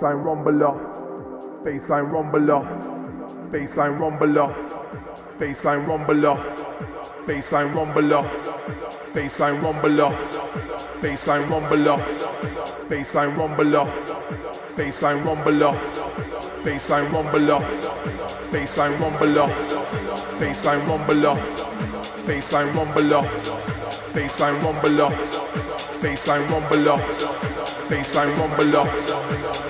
baseline rumbler, baseline rumbler, baseline rumbler, baseline rumbler, baseline rumbler, baseline rumbler, baseline rumbler, baseline rumbler, baseline rumbler, baseline rumbler, baseline rumbler, baseline rumbler, baseline rumbler baseline rumbler, baseline rumbler, baseline rumbler,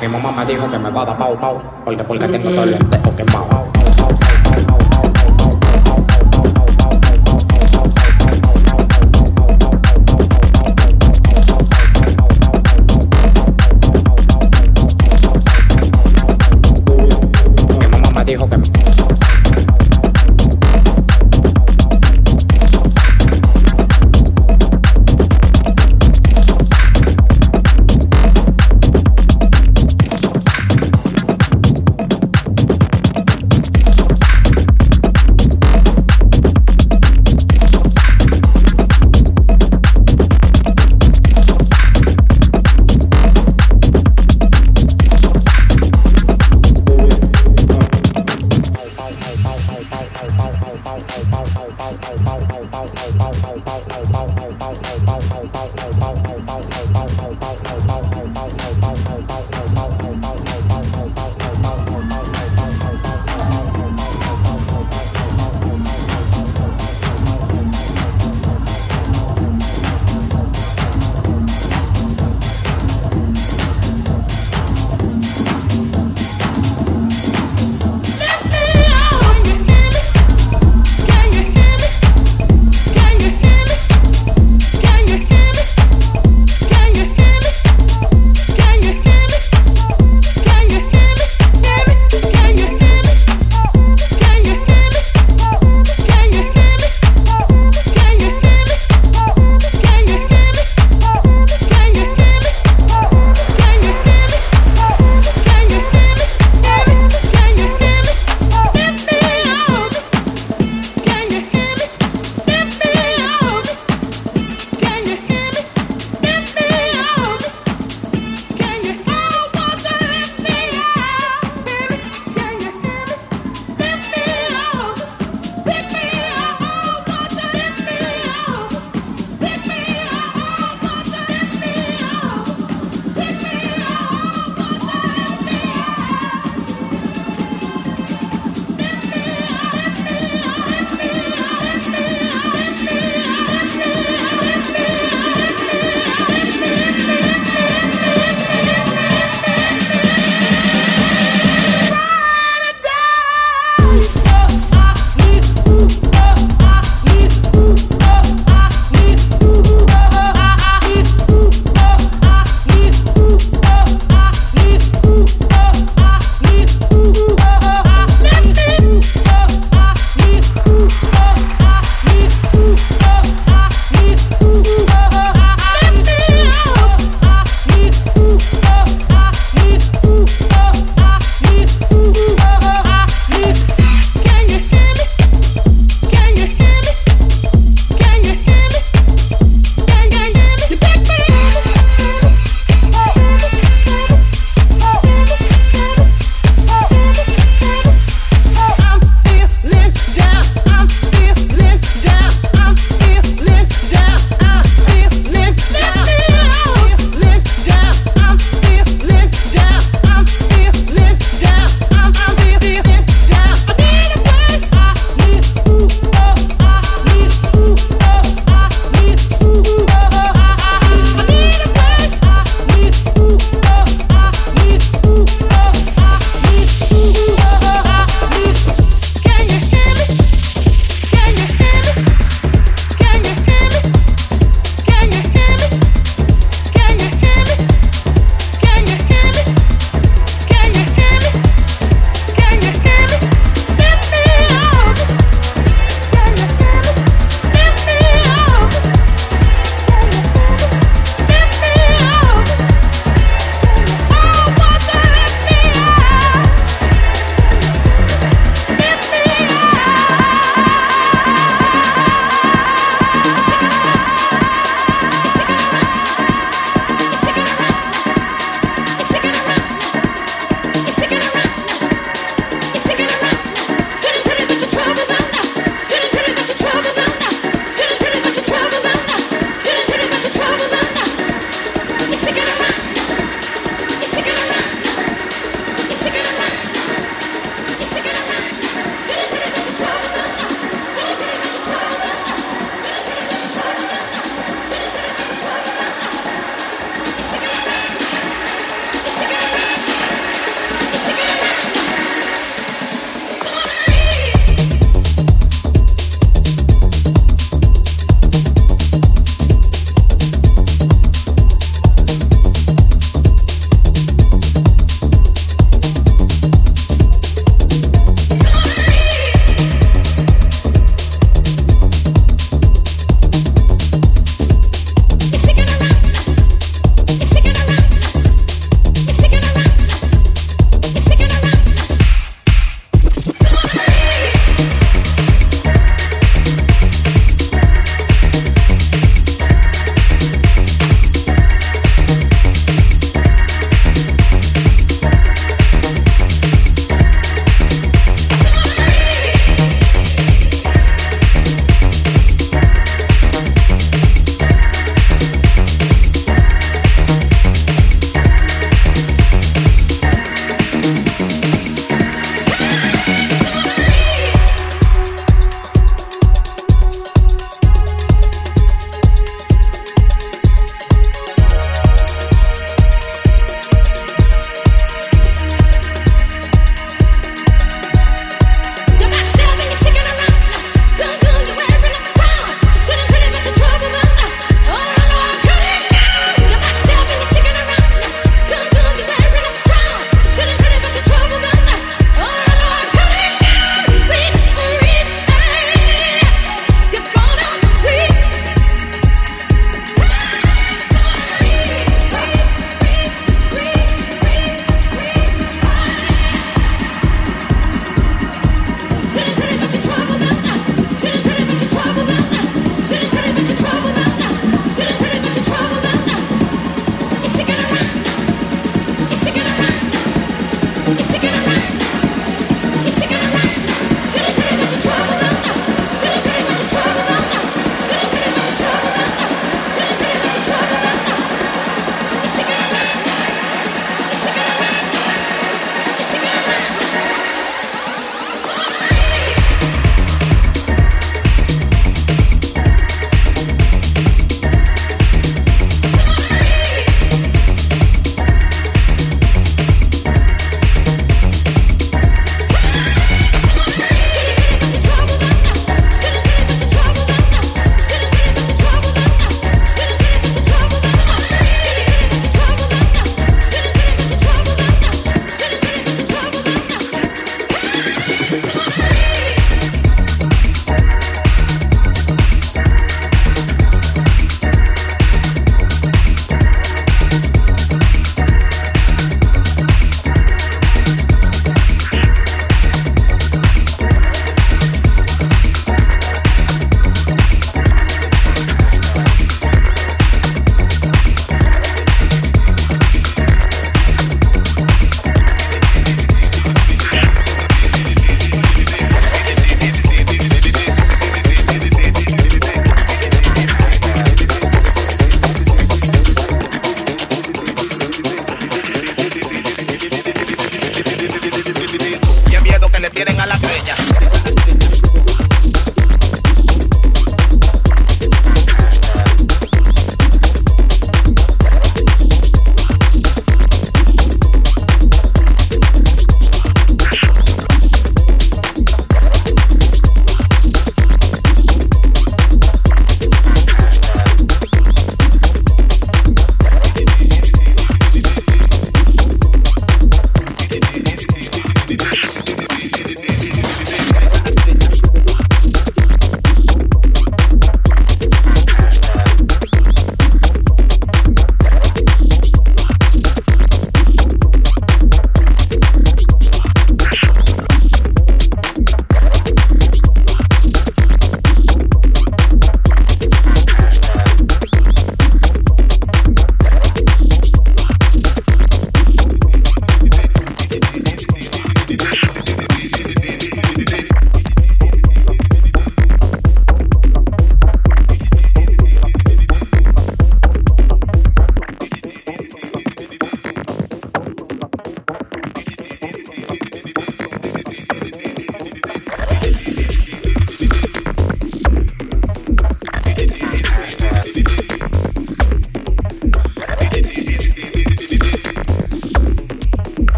Mi mamá me dijo que me va a dar pau pau, porque porque tengo todo el lentejo quemado.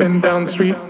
up and down the street.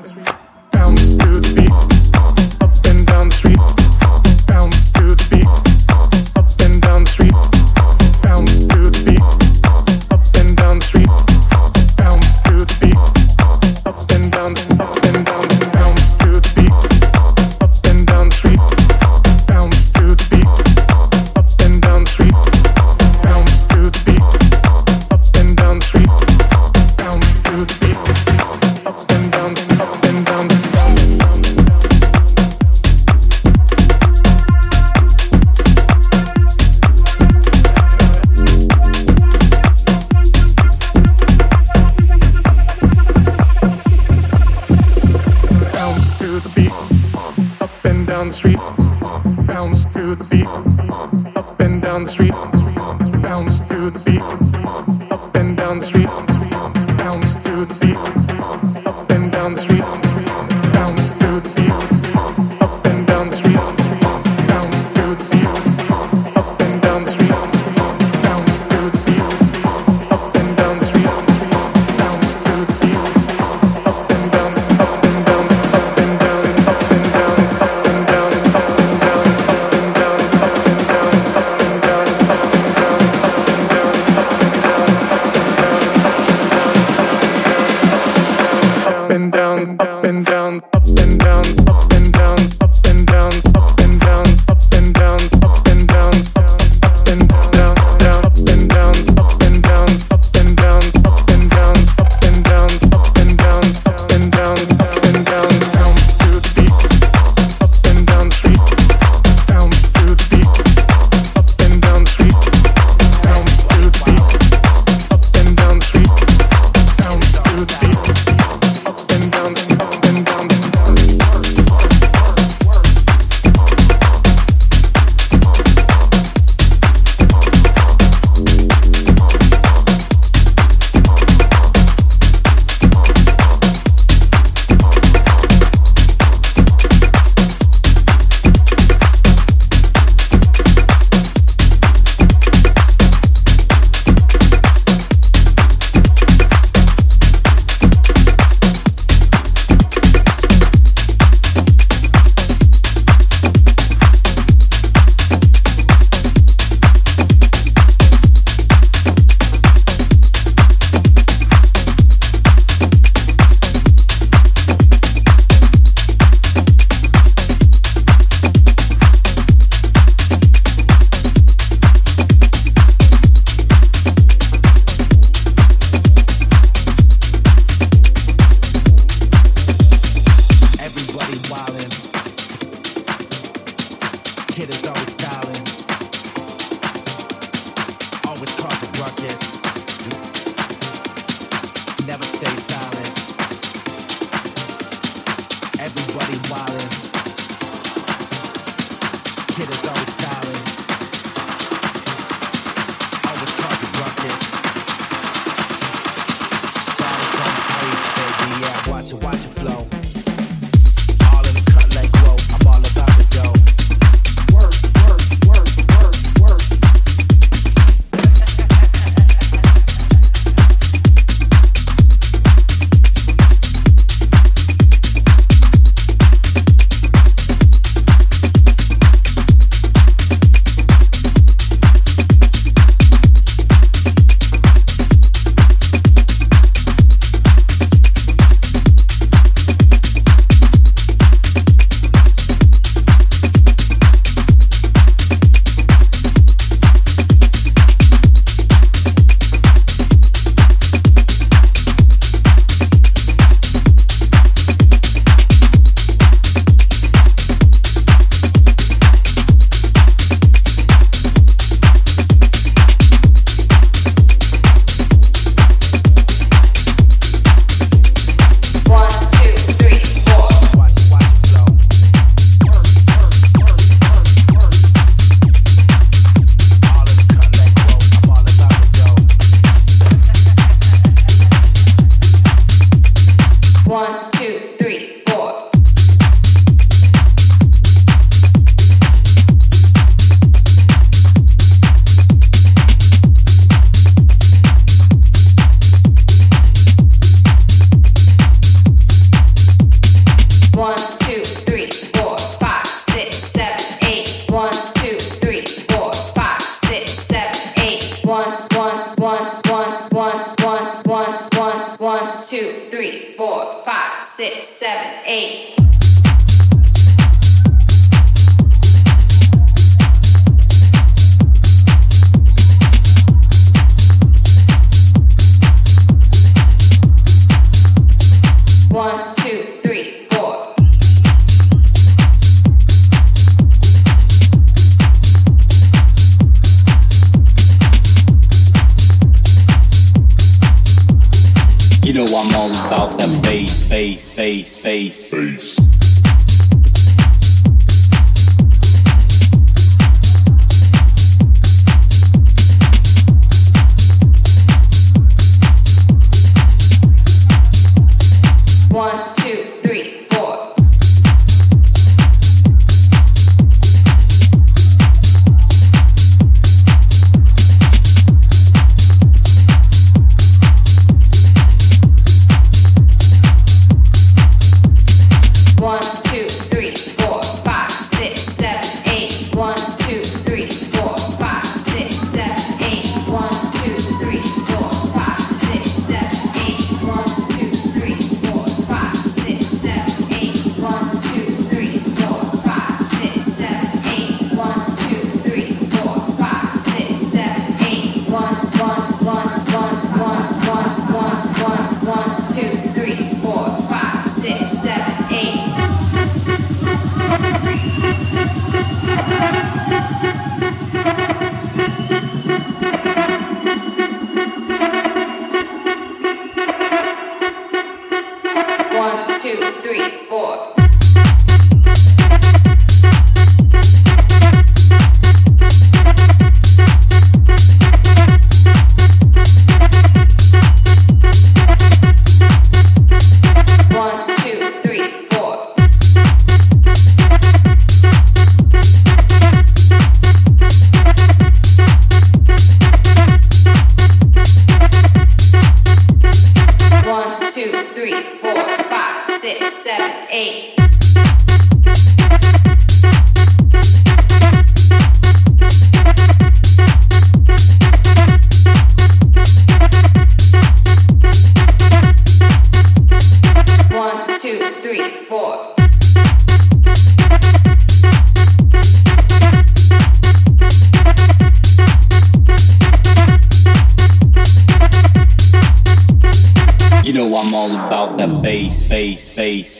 two, three, four.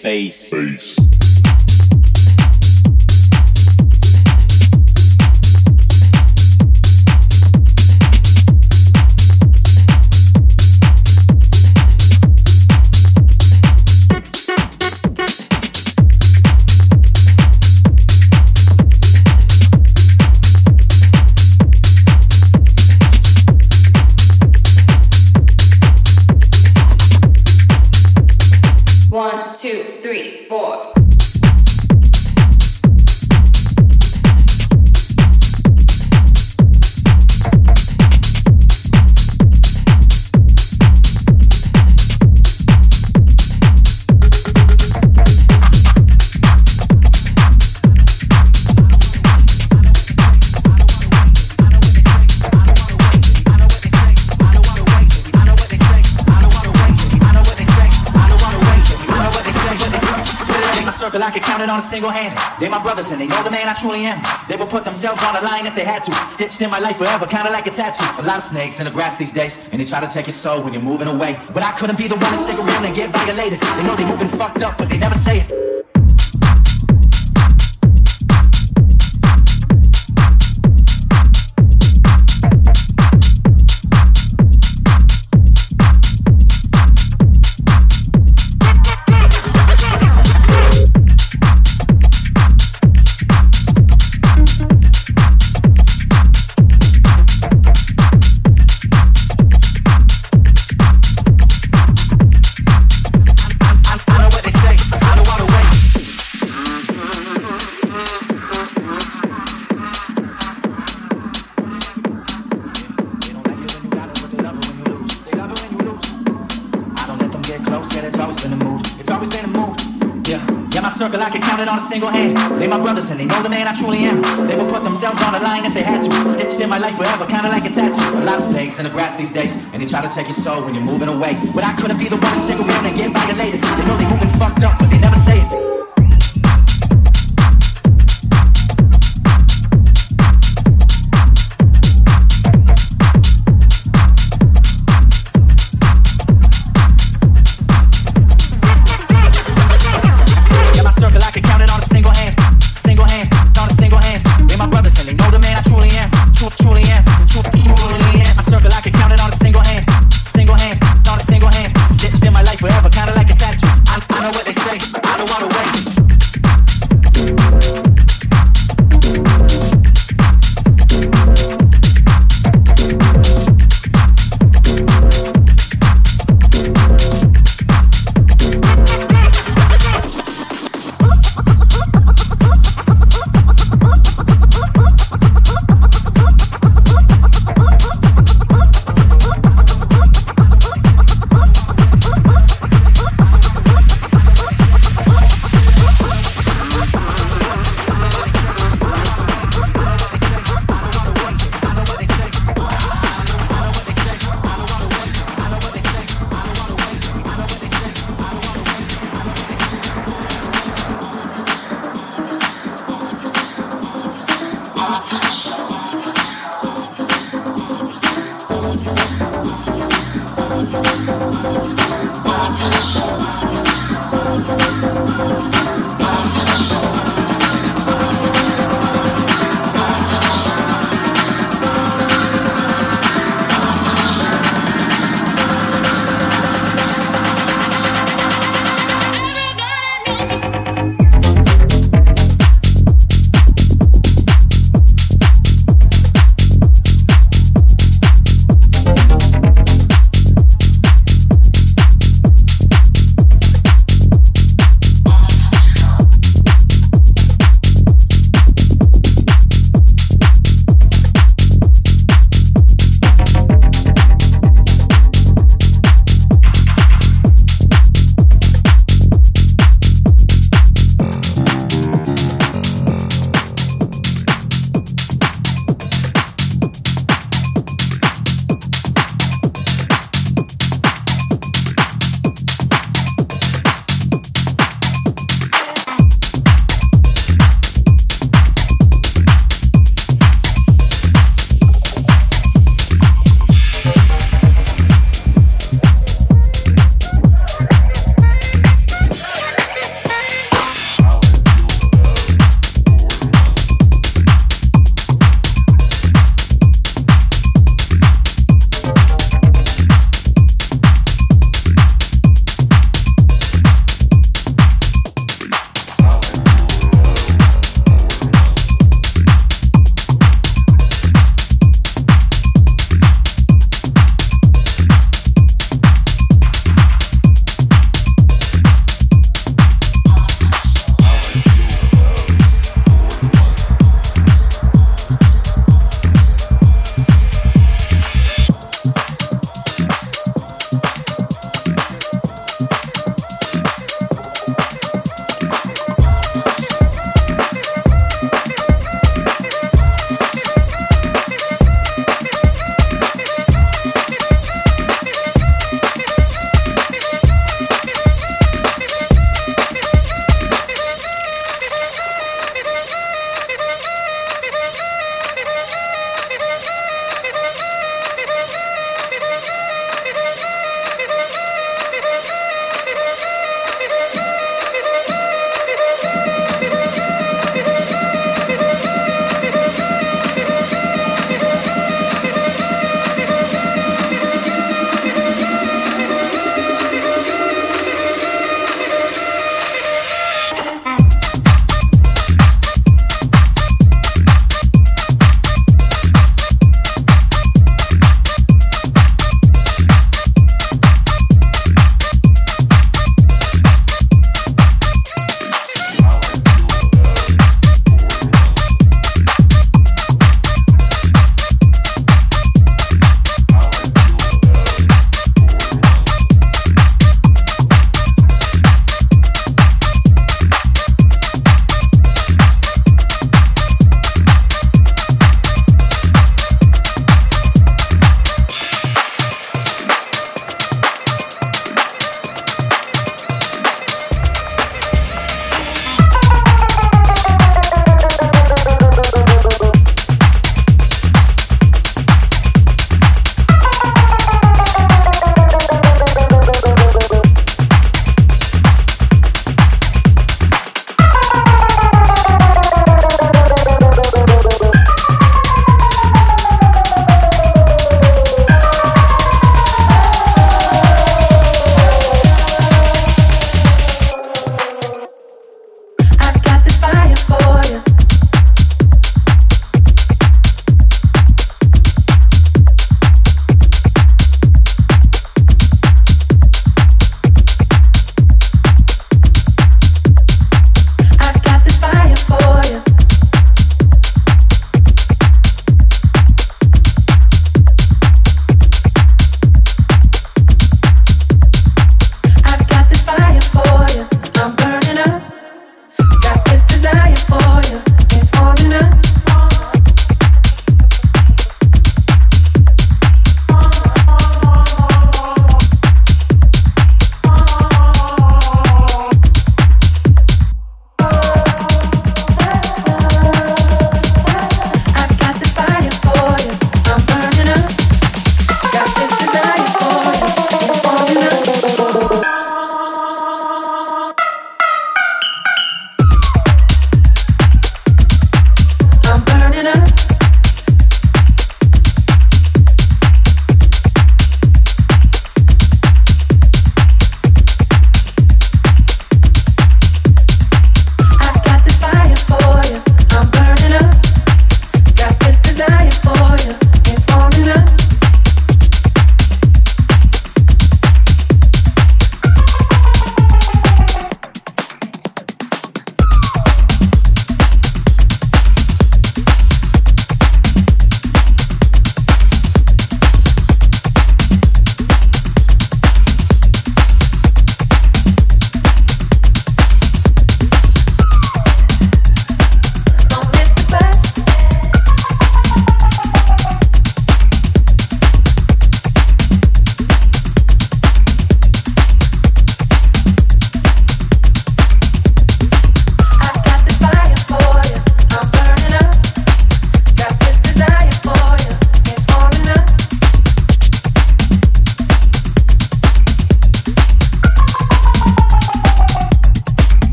6. They my brothers and they know the man I truly am. They would put themselves on the line if they had to. Stitched in my life forever, kinda like a tattoo. A lot of snakes in the grass these days, and they try to take your soul when you're moving away. But I couldn't be the one to stick around and get violated. They know they moving fucked up, but they never say it. in the grass these days, and they try to take your soul when you're moving away. But I I can show.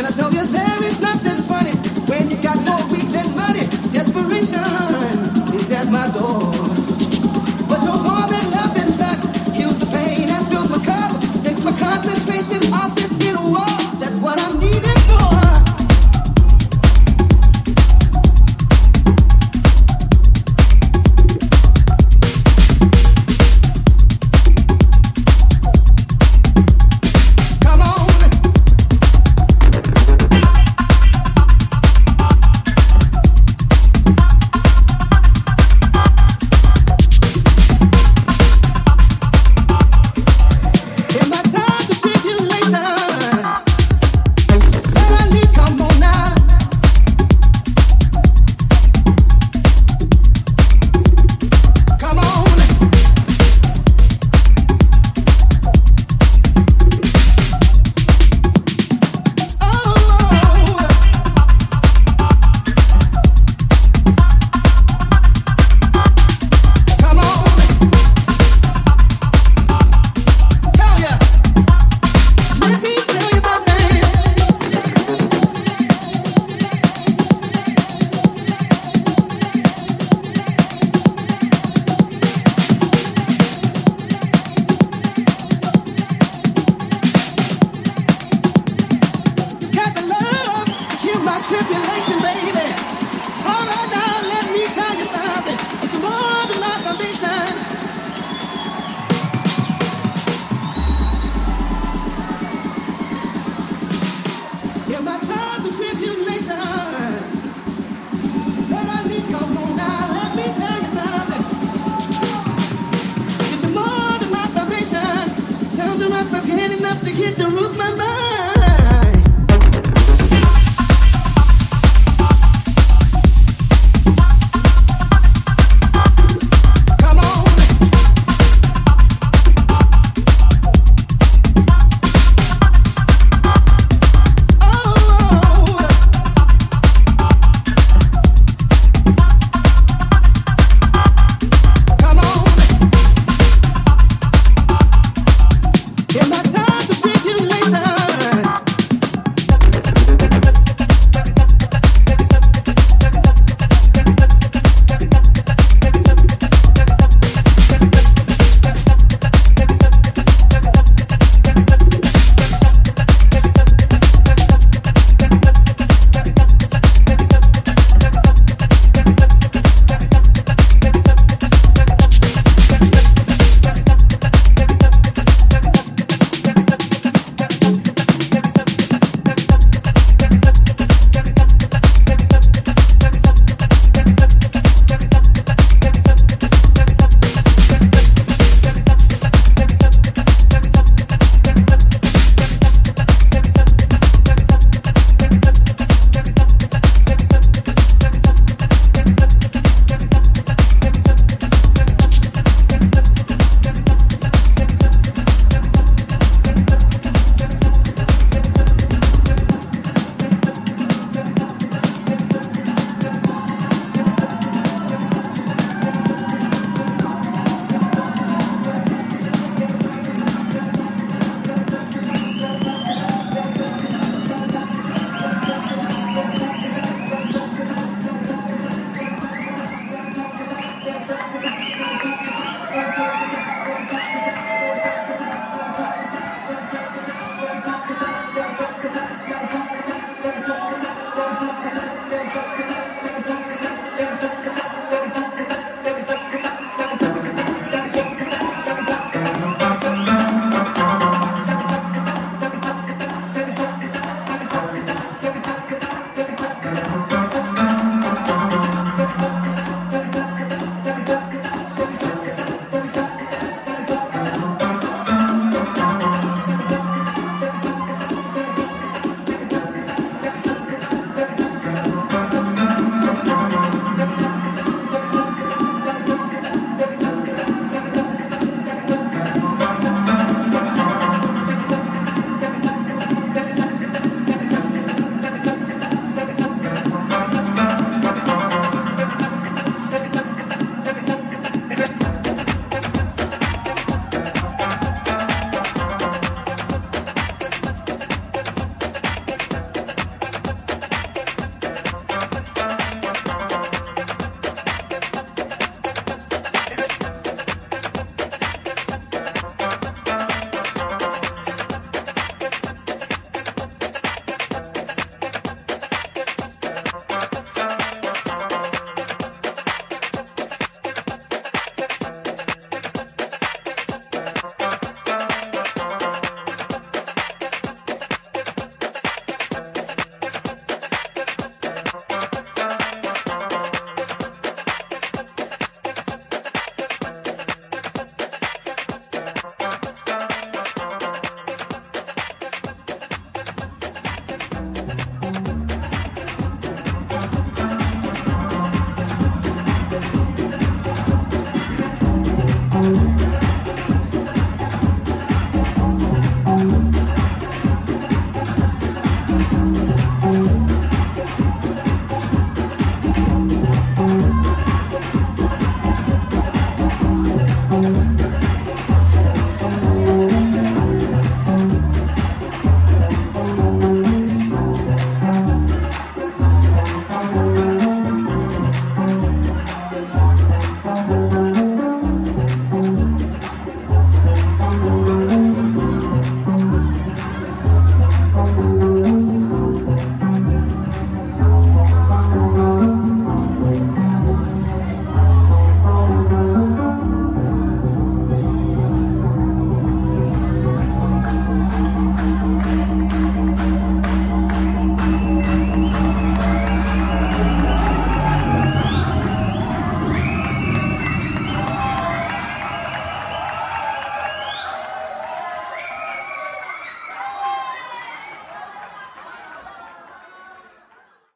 Enough I tell you roof,